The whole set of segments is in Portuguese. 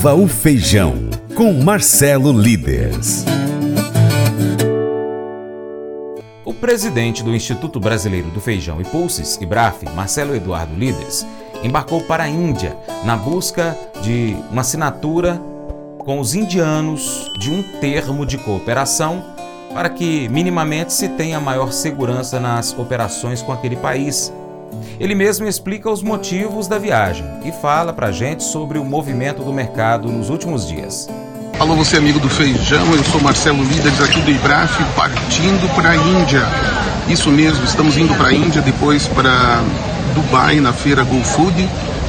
Viva o Feijão, com Marcelo Líderes. O presidente do Instituto Brasileiro do Feijão e Pulses, IBRAF, Marcelo Eduardo Líderes, embarcou para a Índia na busca de uma assinatura com os indianos de um termo de cooperação para que minimamente se tenha maior segurança nas operações com aquele país. Ele mesmo explica os motivos da viagem e fala para a gente sobre o movimento do mercado nos últimos dias. Alô, você amigo do feijão, eu sou Marcelo Líderes aqui do IBRAF, partindo para a Índia. Isso mesmo, estamos indo para a Índia, depois para Dubai, na feira Go Food.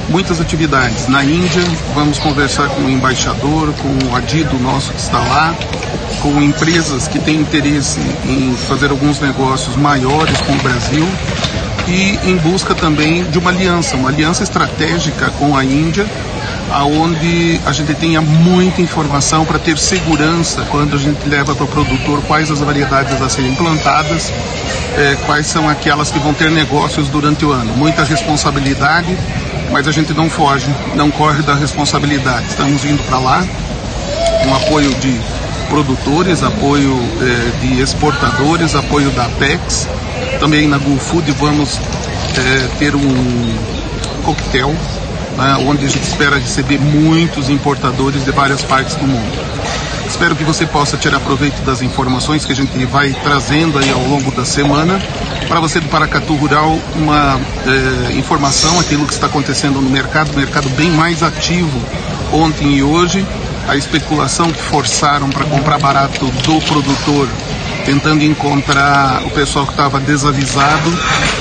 Muitas atividades. Na Índia, vamos conversar com o embaixador, com o adido nosso que está lá, com empresas que têm interesse em fazer alguns negócios maiores com o Brasil e em busca também de uma aliança, uma aliança estratégica com a Índia, aonde a gente tenha muita informação para ter segurança quando a gente leva para o produtor quais as variedades a serem plantadas, é, quais são aquelas que vão ter negócios durante o ano. Muita responsabilidade, mas a gente não foge, não corre da responsabilidade. Estamos indo para lá, com apoio de produtores, apoio é, de exportadores, apoio da Apex. Também na GoFood vamos é, ter um coquetel né, onde a gente espera receber muitos importadores de várias partes do mundo. Espero que você possa tirar proveito das informações que a gente vai trazendo aí ao longo da semana. Para você do Paracatu Rural, uma é, informação, aquilo que está acontecendo no mercado, mercado bem mais ativo ontem e hoje. A especulação que forçaram para comprar barato do produtor tentando encontrar o pessoal que estava desavisado,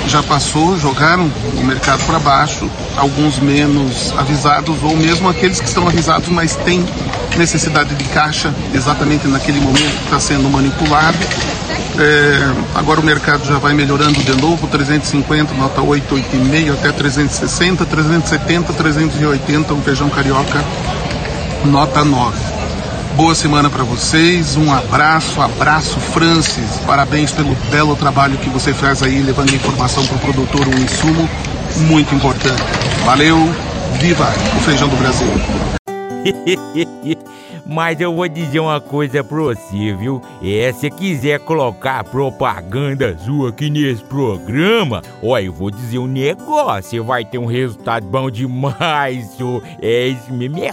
já passou, jogaram o mercado para baixo, alguns menos avisados, ou mesmo aqueles que estão avisados, mas têm necessidade de caixa exatamente naquele momento que está sendo manipulado. É, agora o mercado já vai melhorando de novo, 350, nota 8, 8,5 até 360, 370, 380, um feijão carioca, nota 9. Boa semana para vocês, um abraço, abraço Francis, parabéns pelo belo trabalho que você faz aí, levando informação para o produtor, um insumo muito importante. Valeu, viva o feijão do Brasil! Mas eu vou dizer uma coisa pra você, viu? É, se quiser colocar propaganda sua aqui nesse programa, ó, eu vou dizer um negócio, você vai ter um resultado bom demais, senhor. É isso mesmo, é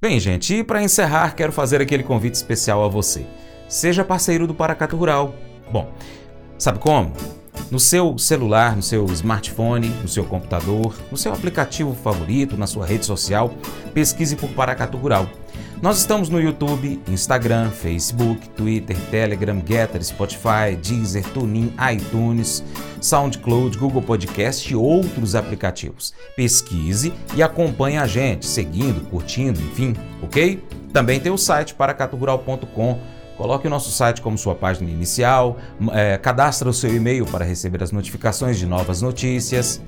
Bem, gente, e para encerrar, quero fazer aquele convite especial a você. Seja parceiro do Paracato Rural. Bom, sabe como? No seu celular, no seu smartphone, no seu computador, no seu aplicativo favorito, na sua rede social, pesquise por Paracato Rural. Nós estamos no YouTube, Instagram, Facebook, Twitter, Telegram, Getter, Spotify, Deezer, TuneIn, iTunes, SoundCloud, Google Podcast e outros aplicativos. Pesquise e acompanhe a gente, seguindo, curtindo, enfim, ok? Também tem o site paracaturural.com. Coloque o nosso site como sua página inicial, é, cadastre o seu e-mail para receber as notificações de novas notícias.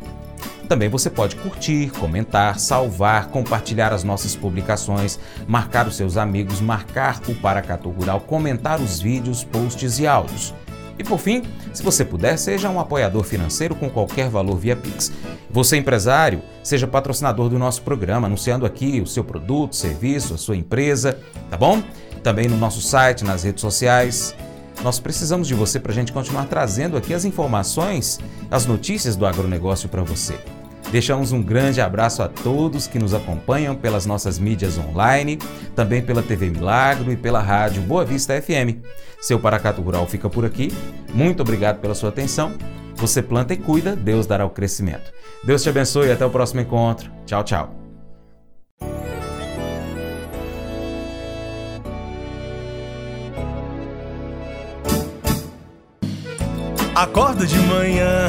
Também você pode curtir, comentar, salvar, compartilhar as nossas publicações, marcar os seus amigos, marcar o Paracatu Rural, comentar os vídeos, posts e áudios. E por fim, se você puder, seja um apoiador financeiro com qualquer valor via Pix. Você empresário, seja patrocinador do nosso programa, anunciando aqui o seu produto, serviço, a sua empresa, tá bom? Também no nosso site, nas redes sociais. Nós precisamos de você para a gente continuar trazendo aqui as informações, as notícias do agronegócio para você. Deixamos um grande abraço a todos que nos acompanham pelas nossas mídias online, também pela TV Milagro e pela rádio Boa Vista FM. Seu Paracato Rural fica por aqui. Muito obrigado pela sua atenção. Você planta e cuida, Deus dará o crescimento. Deus te abençoe e até o próximo encontro. Tchau, tchau. Acordo de manhã